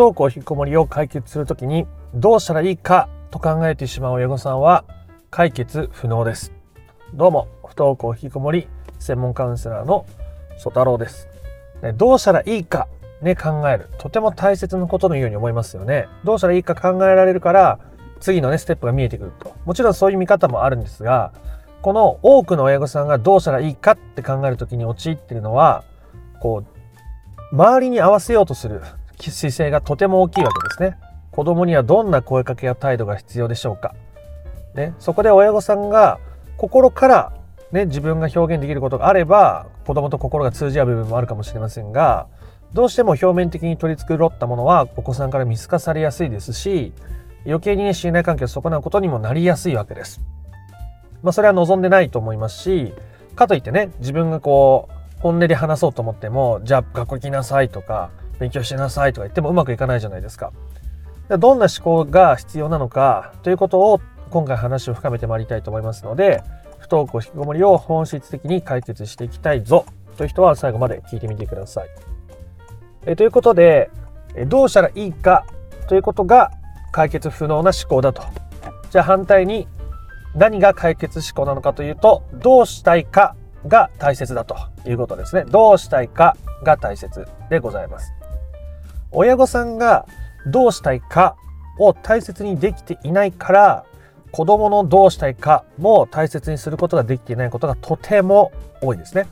登校引きこもりを解決するときにどうしたらいいかと考えてしまう親御さんは解決不能です。どうも、不登校引きこもり専門カウンセラーの曽太郎です。ね、どうしたらいいかね、考える。とても大切なことのように思いますよね。どうしたらいいか考えられるから、次のね、ステップが見えてくると。もちろんそういう見方もあるんですが、この多くの親御さんがどうしたらいいかって考えるときに陥っているのは、こう、周りに合わせようとする姿勢がとても大きいわけですね。子供にはどんな声かけや態度が必要でしょうか。ね、そこで親御さんが心からね、自分が表現できることがあれば、子供と心が通じ合う部分もあるかもしれませんが、どうしても表面的に取り繕ったものはお子さんから見透かされやすいですし、余計にね、信頼関係を損なうことにもなりやすいわけです。まあ、それは望んでないと思いますし、かといってね、自分がこう、本音で話そうと思っても、じゃあ学校行きなさいとか、勉強しなさいとか言ってもうまくいかないじゃないですか。どんな思考が必要なのかということを今回話を深めてまいりたいと思いますので、不登校引きこもりを本質的に解決していきたいぞという人は最後まで聞いてみてください。えということで、どうしたらいいかということが解決不能な思考だと。じゃあ反対に何が解決思考なのかというと、どうしたいかが大切だということですね。どうしたいかが大切でございます。親御さんがどうしたいかを大切にできていないから、子供のどうしたいかも大切にすることができていないことがとても多いですね。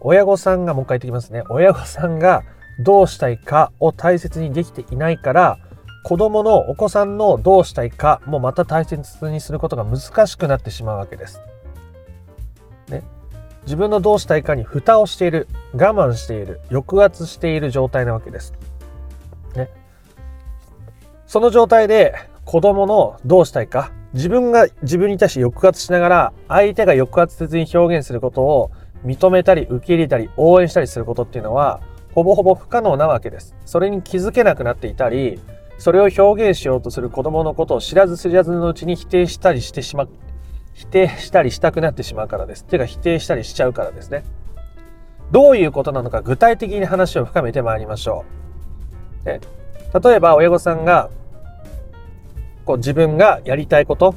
親御さんが、もう一回言ってきますね。親御さんがどうしたいかを大切にできていないから、子供のお子さんのどうしたいかもまた大切にすることが難しくなってしまうわけです。ね。自分のどうしたいかに蓋をしている、我慢している、抑圧している状態なわけです。その状態で子供のどうしたいか、自分が自分に対して抑圧しながら、相手が抑圧せずに表現することを認めたり受け入れたり応援したりすることっていうのは、ほぼほぼ不可能なわけです。それに気づけなくなっていたり、それを表現しようとする子供のことを知らず知らずのうちに否定したりしてしまう、否定したりしたくなってしまうからです。てか否定したりしちゃうからですね。どういうことなのか具体的に話を深めてまいりましょう。例えば親御さんがこう自分がやりたいこと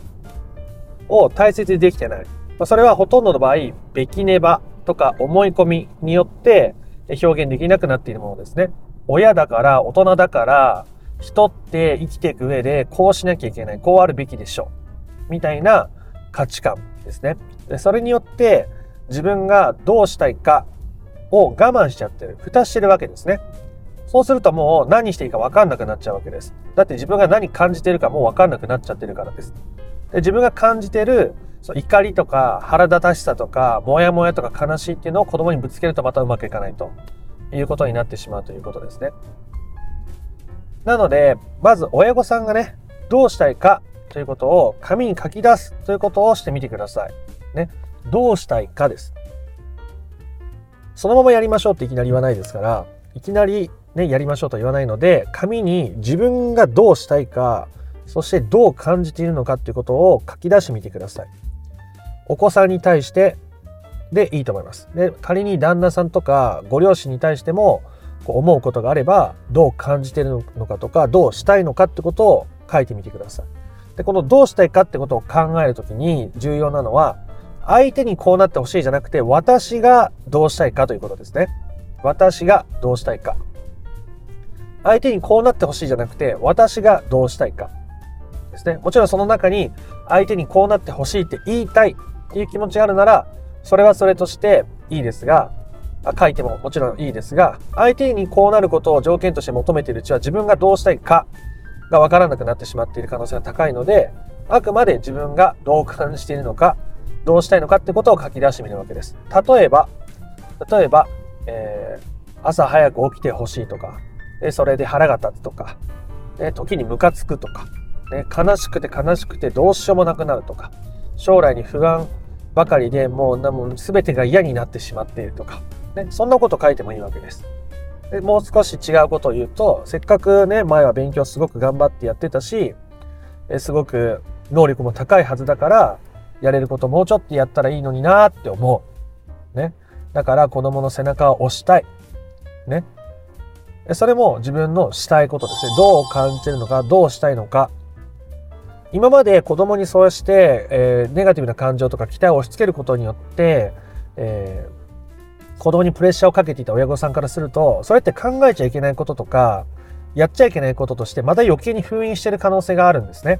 を大切にできてない。ま、それはほとんどの場合、べきねばとか思い込みによって表現できなくなっているものですね。親だから、大人だから、人って生きていく上でこうしなきゃいけない、こうあるべきでしょう。みたいな価値観ですね。でそれによって自分がどうしたいかを我慢しちゃってる。蓋してるわけですね。そうするともう何していいか分かんなくなっちゃうわけです。だって自分が何感じてるかもう分かんなくなっちゃってるからです。で自分が感じてるそう怒りとか腹立たしさとかモヤモヤとか悲しいっていうのを子供にぶつけるとまたうまくいかないということになってしまうということですね。なので、まず親御さんがね、どうしたいかということを紙に書き出すということをしてみてください。ね。どうしたいかです。そのままやりましょうっていきなり言わないですから、いきなりね、やりましょうと言わないので、紙に自分がどうしたいか、そしてどう感じているのかっていうことを書き出してみてください。お子さんに対してでいいと思います。で、仮に旦那さんとかご両親に対してもこう思うことがあれば、どう感じているのかとか、どうしたいのかってことを書いてみてください。で、このどうしたいかってことを考えるときに重要なのは、相手にこうなってほしいじゃなくて、私がどうしたいかということですね。私がどうしたいか。相手にこうなってほしいじゃなくて、私がどうしたいか。ですね。もちろんその中に、相手にこうなってほしいって言いたいっていう気持ちがあるなら、それはそれとしていいですが、書いてももちろんいいですが、相手にこうなることを条件として求めているうちは自分がどうしたいかがわからなくなってしまっている可能性が高いので、あくまで自分がどう感じているのか、どうしたいのかってことを書き出してみるわけです。例えば、例えば、えー、朝早く起きてほしいとか、でそれで腹が立つとか、ね、時にムカつくとか、ね、悲しくて悲しくてどうしようもなくなるとか、将来に不安ばかりでもうもう全てが嫌になってしまっているとか、ね、そんなこと書いてもいいわけです。でもう少し違うことを言うと、せっかくね、前は勉強すごく頑張ってやってたし、すごく能力も高いはずだから、やれることもうちょっとやったらいいのになって思う。ね。だから子供の背中を押したい。ね。それも自分のしたいことですね。どう感じるのか、どうしたいのか。今まで子供にそうして、えー、ネガティブな感情とか期待を押し付けることによって、えー、子供にプレッシャーをかけていた親御さんからすると、それって考えちゃいけないこととか、やっちゃいけないこととして、また余計に封印してる可能性があるんですね。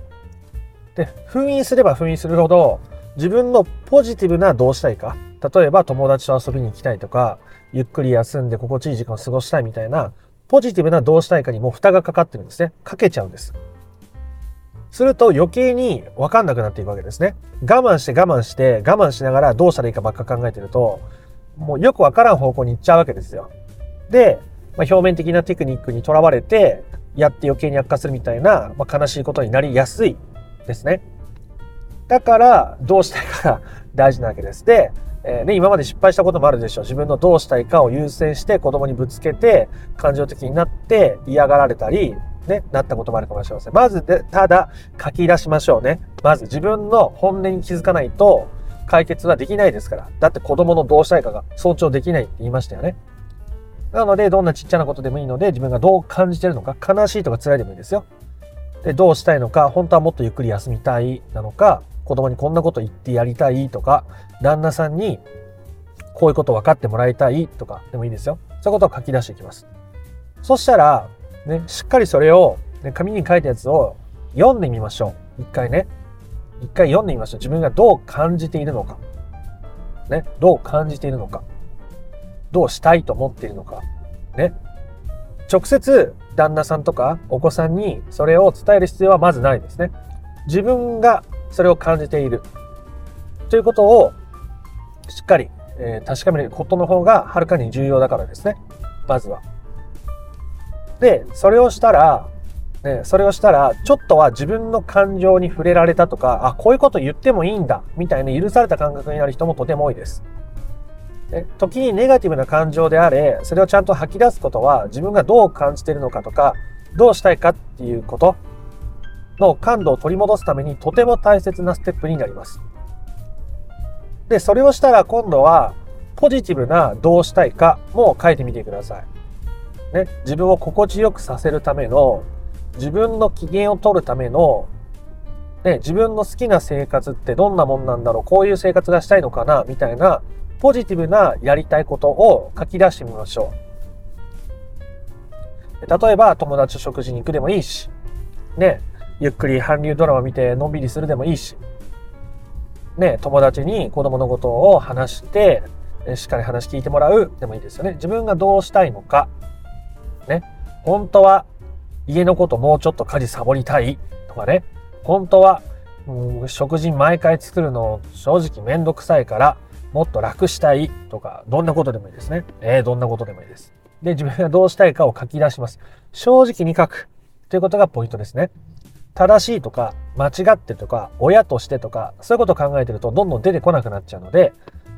で、封印すれば封印するほど、自分のポジティブなどうしたいか。例えば友達と遊びに行きたいとか、ゆっくり休んで心地いい時間を過ごしたいみたいな、ポジティブなどうしたいかにも蓋がかかってるんですね。かけちゃうんです。すると余計に分かんなくなっていくわけですね。我慢して我慢して我慢しながらどうしたらいいかばっか考えてると、もうよく分からん方向に行っちゃうわけですよ。で、まあ、表面的なテクニックにとらわれて、やって余計に悪化するみたいな、まあ、悲しいことになりやすいですね。だから、どうしたいかが大事なわけです。で、えー、ね、今まで失敗したこともあるでしょう。自分のどうしたいかを優先して子供にぶつけて、感情的になって嫌がられたり、ね、なったこともあるかもしれません。まずで、ただ、書き出しましょうね。まず自分の本音に気づかないと、解決はできないですから。だって子供のどうしたいかが尊重できないって言いましたよね。なので、どんなちっちゃなことでもいいので、自分がどう感じてるのか、悲しいとか辛いでもいいですよ。で、どうしたいのか、本当はもっとゆっくり休みたいなのか、子供にこんなこと言ってやりたいとか、旦那さんにこういうこと分かってもらいたいとかでもいいですよ。そういうことを書き出していきます。そしたら、ね、しっかりそれを、ね、紙に書いたやつを読んでみましょう。一回ね。一回読んでみましょう。自分がどう感じているのか。ね。どう感じているのか。どうしたいと思っているのか。ね。直接旦那さんとかお子さんにそれを伝える必要はまずないですね。自分がそれを感じているということをしっかり、え、確かめることの方がはるかに重要だからですね。まずは。で、それをしたら、ね、それをしたら、ちょっとは自分の感情に触れられたとか、あ、こういうこと言ってもいいんだ、みたいな許された感覚になる人もとても多いです。ね、時にネガティブな感情であれ、それをちゃんと吐き出すことは、自分がどう感じているのかとか、どうしたいかっていうことの感度を取り戻すためにとても大切なステップになります。で、それをしたら今度は、ポジティブなどうしたいかも書いてみてください。ね、自分を心地よくさせるための、自分の機嫌を取るための、ね、自分の好きな生活ってどんなもんなんだろう、こういう生活がしたいのかな、みたいな、ポジティブなやりたいことを書き出してみましょう。例えば、友達と食事に行くでもいいし、ね、ゆっくり韓流ドラマ見てのんびりするでもいいし、ね、友達に子供のことを話して、しっかり話聞いてもらうでもいいですよね。自分がどうしたいのか。ね。本当は家のこともうちょっと家事サボりたいとかね。本当は、うん、食事毎回作るの正直めんどくさいからもっと楽したいとか、どんなことでもいいですね。えー、どんなことでもいいです。で、自分がどうしたいかを書き出します。正直に書くということがポイントですね。正しいとか間違ってとか親としてとかそういうことを考えてるとどんどん出てこなくなっちゃうので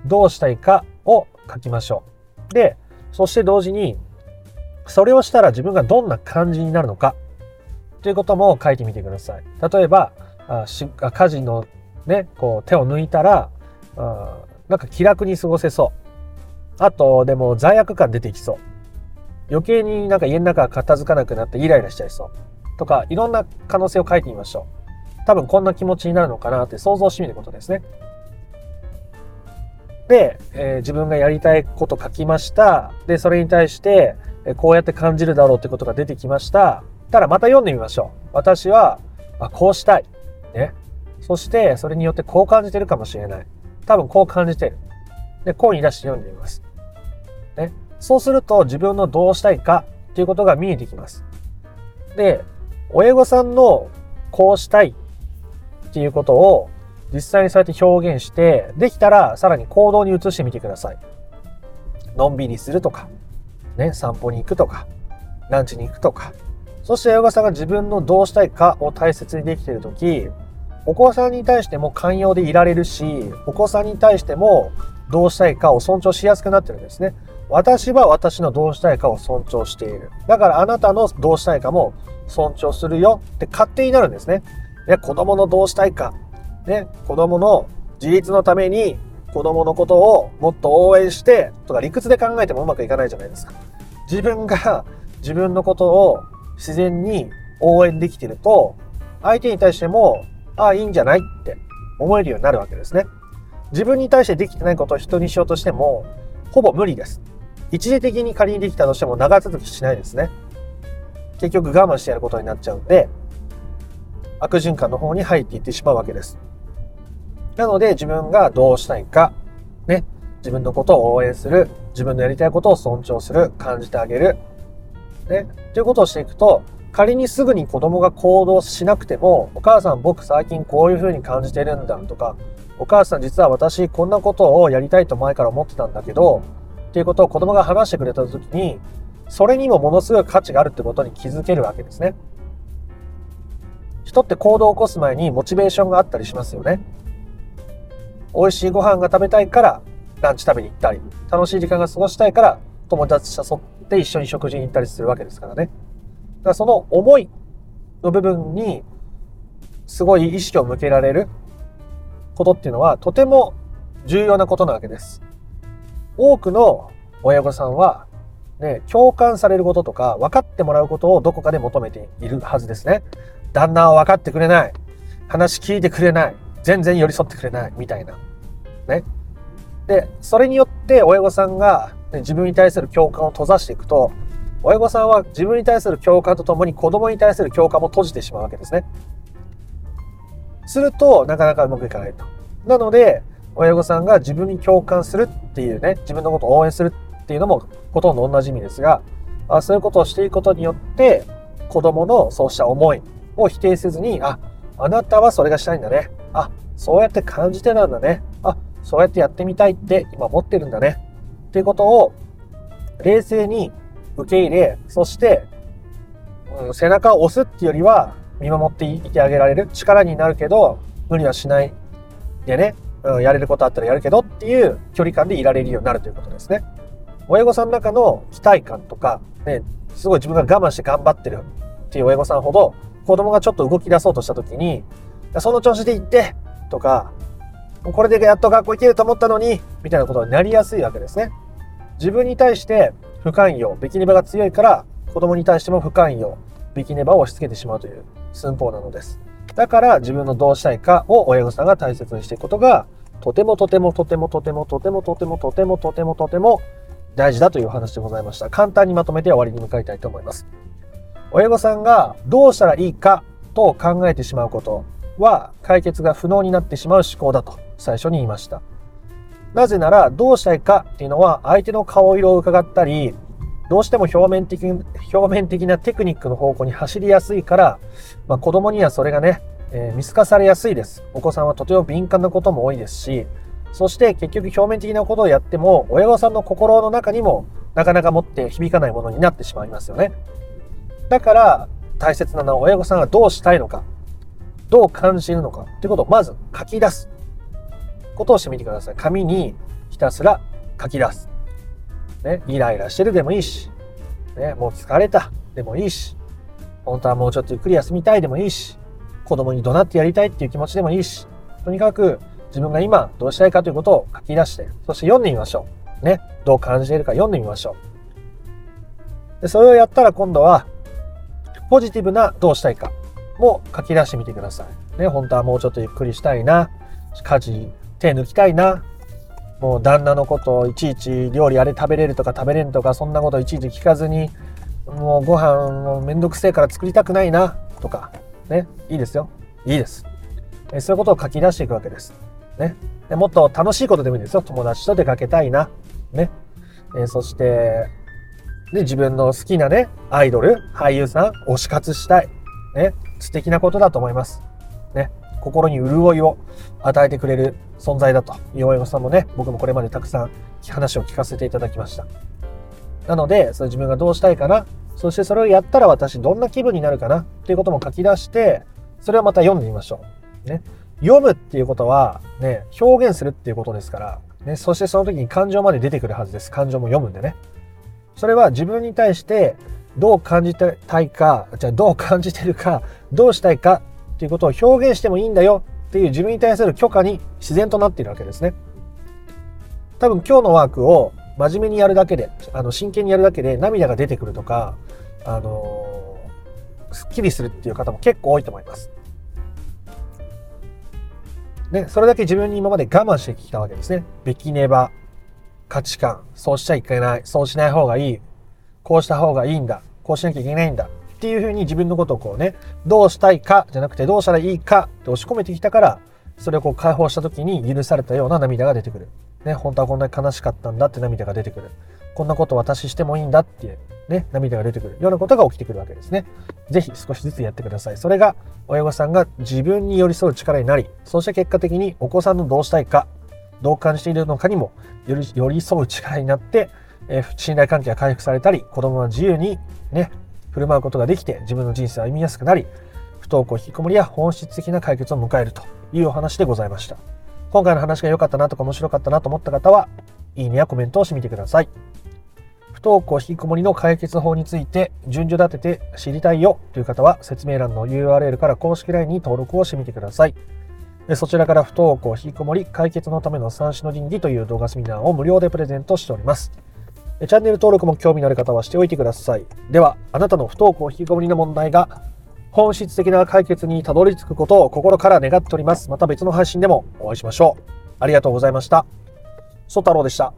どうしたいかを書きましょう。で、そして同時にそれをしたら自分がどんな感じになるのかということも書いてみてください。例えば、家事のね、こう手を抜いたらなんか気楽に過ごせそう。あと、でも罪悪感出てきそう。余計になんか家の中片付かなくなってイライラしちゃいそう。とか、いろんな可能性を書いてみましょう。多分こんな気持ちになるのかなって想像してみることですね。で、えー、自分がやりたいこと書きました。で、それに対して、えこうやって感じるだろうってことが出てきました。ただまた読んでみましょう。私は、あ、こうしたい。ね。そして、それによってこう感じてるかもしれない。多分こう感じてる。で、声に出して読んでみます。ね。そうすると自分のどうしたいかっていうことが見えてきます。で、親御さんのこうしたいっていうことを実際にそうやって表現して、できたらさらに行動に移してみてください。のんびりするとか、ね、散歩に行くとか、ランチに行くとか、そして親御さんが自分のどうしたいかを大切にできているとき、お子さんに対しても寛容でいられるし、お子さんに対してもどうしたいかを尊重しやすくなってるんですね。私は私のどうしたいかを尊重している。だからあなたのどうしたいかも尊重するよって勝手になるんですね。ね子供のどうしたいか、ね、子供の自立のために子供のことをもっと応援してとか理屈で考えてもうまくいかないじゃないですか。自分が自分のことを自然に応援できてると、相手に対しても、ああ、いいんじゃないって思えるようになるわけですね。自分に対してできてないことを人にしようとしても、ほぼ無理です。一時的に仮にできたとしても長続きしないですね。結局我慢してやることになっちゃうんで、悪循環の方に入っていってしまうわけです。なので自分がどうしたいか、ね、自分のことを応援する、自分のやりたいことを尊重する、感じてあげる、ね、ということをしていくと、仮にすぐに子供が行動しなくても、お母さん僕最近こういう風に感じてるんだとか、お母さん実は私こんなことをやりたいと前から思ってたんだけど、っていうことを子供が話してくれた時に、それにもものすごい価値があるってことに気づけるわけですね。人って行動を起こす前にモチベーションがあったりしますよね。美味しいご飯が食べたいからランチ食べに行ったり、楽しい時間が過ごしたいから友達誘って一緒に食事に行ったりするわけですからね。だからその思いの部分にすごい意識を向けられることっていうのはとても重要なことなわけです。多くの親御さんはね、共感されることとか分かってもらうことをどこかで求めているはずですね。旦那は分かってくれない。話聞いてくれない。全然寄り添ってくれない。みたいな。ね。で、それによって親御さんが、ね、自分に対する共感を閉ざしていくと、親御さんは自分に対する共感とともに子供に対する共感も閉じてしまうわけですね。すると、なかなかうまくいかないと。なので、親御さんが自分に共感するっていうね、自分のことを応援するっていうのもほとんど同じ意味ですが、あそういうことをしていくことによって、子供のそうした思いを否定せずに、あ、あなたはそれがしたいんだね。あ、そうやって感じてたんだね。あ、そうやってやってみたいって今思ってるんだね。っていうことを冷静に受け入れ、そして、うん、背中を押すっていうよりは見守っていてあげられる力になるけど、無理はしないでね、うん、やれることあったらやるけどっていう距離感でいられるようになるということですね。親御さんの中の期待感とか、ね、すごい自分が我慢して頑張ってるっていう親御さんほど、子供がちょっと動き出そうとした時に、その調子で行ってとか、これでやっと学校行けると思ったのに、みたいなことになりやすいわけですね。自分に対して不寛容、ビキネバが強いから、子供に対しても不寛容、ビキネバを押し付けてしまうという寸法なのです。だから自分のどうしたいかを親御さんが大切にしていくことが、とてもとてもとてもとてもとてもとてもとてもとてもとても大事だという話でございました。簡単にまとめて終わりに向かいたいと思います。親御さんがどうしたらいいかと考えてしまうことは解決が不能になってしまう思考だと最初に言いました。なぜならどうしたいかっていうのは相手の顔色を伺ったり、どうしても表面的表面的なテクニックの方向に走りやすいから、まあ、子供にはそれがね、えー、見透かされやすいです。お子さんはとても敏感なことも多いですし、そして結局表面的なことをやっても、親御さんの心の中にもなかなか持って響かないものになってしまいますよね。だから大切なのは親御さんがどうしたいのか、どう感じるのかっていうことをまず書き出すことをしてみてください。紙にひたすら書き出す。ね、イライラしてるでもいいし、ね、もう疲れたでもいいし、本当はもうちょっとゆっくり休みたいでもいいし、子供に怒鳴ってやりたいっていう気持ちでもいいし、とにかく自分が今どうしたいかということを書き出して、そして読んでみましょう。ね。どう感じているか読んでみましょう。で、それをやったら今度は、ポジティブなどうしたいかも書き出してみてください。ね。本当はもうちょっとゆっくりしたいな。家事、手抜きたいな。もう旦那のことをいちいち料理あれ食べれるとか食べれんとかそんなこといちいち聞かずにもうご飯もめんどくせえから作りたくないなとかねいいですよいいですそういうことを書き出していくわけですね。でもっと楽しいことでもいいんですよ。友達と出かけたいな。ね。えー、そして、で、自分の好きなね、アイドル、俳優さん、推し活したい。ね。素敵なことだと思います。ね。心に潤いを与えてくれる存在だという親御さんもね、僕もこれまでたくさん話を聞かせていただきました。なので、それ自分がどうしたいかな、そしてそれをやったら私どんな気分になるかなっていうことも書き出して、それをまた読んでみましょう。ね。読むっていうことは、ね、表現するっていうことですから、ね、そしてその時に感情まで出てくるはずです。感情も読むんでね。それは自分に対してどう感じてたいか、じゃあどう感じてるか、どうしたいかっていうことを表現してもいいんだよっていう自分に対する許可に自然となっているわけですね。多分今日のワークを真面目にやるだけで、あの真剣にやるだけで涙が出てくるとか、あのー、すっきりするっていう方も結構多いと思います。ね、それだけ自分に今まで我慢してきたわけですね。べきねば、価値観、そうしちゃいけない、そうしない方がいい、こうした方がいいんだ、こうしなきゃいけないんだっていうふうに自分のことをこうね、どうしたいかじゃなくてどうしたらいいかって押し込めてきたから、それをこう解放した時に許されたような涙が出てくる。ね、本当はこんなに悲しかったんだって涙が出てくる。こんなこと私してもいいんだってね、涙が出てくるようなことが起きてくるわけですね。ぜひ少しずつやってください。それが親御さんが自分に寄り添う力になり、そして結果的にお子さんのどうしたいか、どう感じているのかにも寄り添う力になって、えー、信頼関係が回復されたり、子供は自由にね、振る舞うことができて自分の人生を歩みやすくなり、不登校引きこもりや本質的な解決を迎えるというお話でございました。今回の話が良かったなとか面白かったなと思った方は、いいねやコメントをしてみてください。不登校引きこもりの解決法について順序立てて知りたいよという方は説明欄の URL から公式 LINE に登録をしてみてください。そちらから不登校引きこもり解決のための三種の神器という動画セミナーを無料でプレゼントしております。チャンネル登録も興味のある方はしておいてください。では、あなたの不登校引きこもりの問題が本質的な解決にたどり着くことを心から願っております。また別の配信でもお会いしましょう。ありがとうございました。ソ太郎でした。